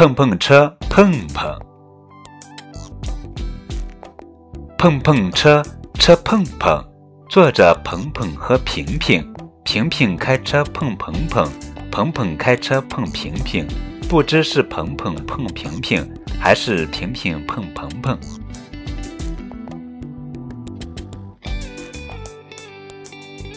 碰碰车碰碰。碰碰车车碰碰。坐着鹏鹏和平平。平平开车碰鹏鹏。鹏鹏开车碰平平。不知是鹏鹏碰平平还是平平碰鹏鹏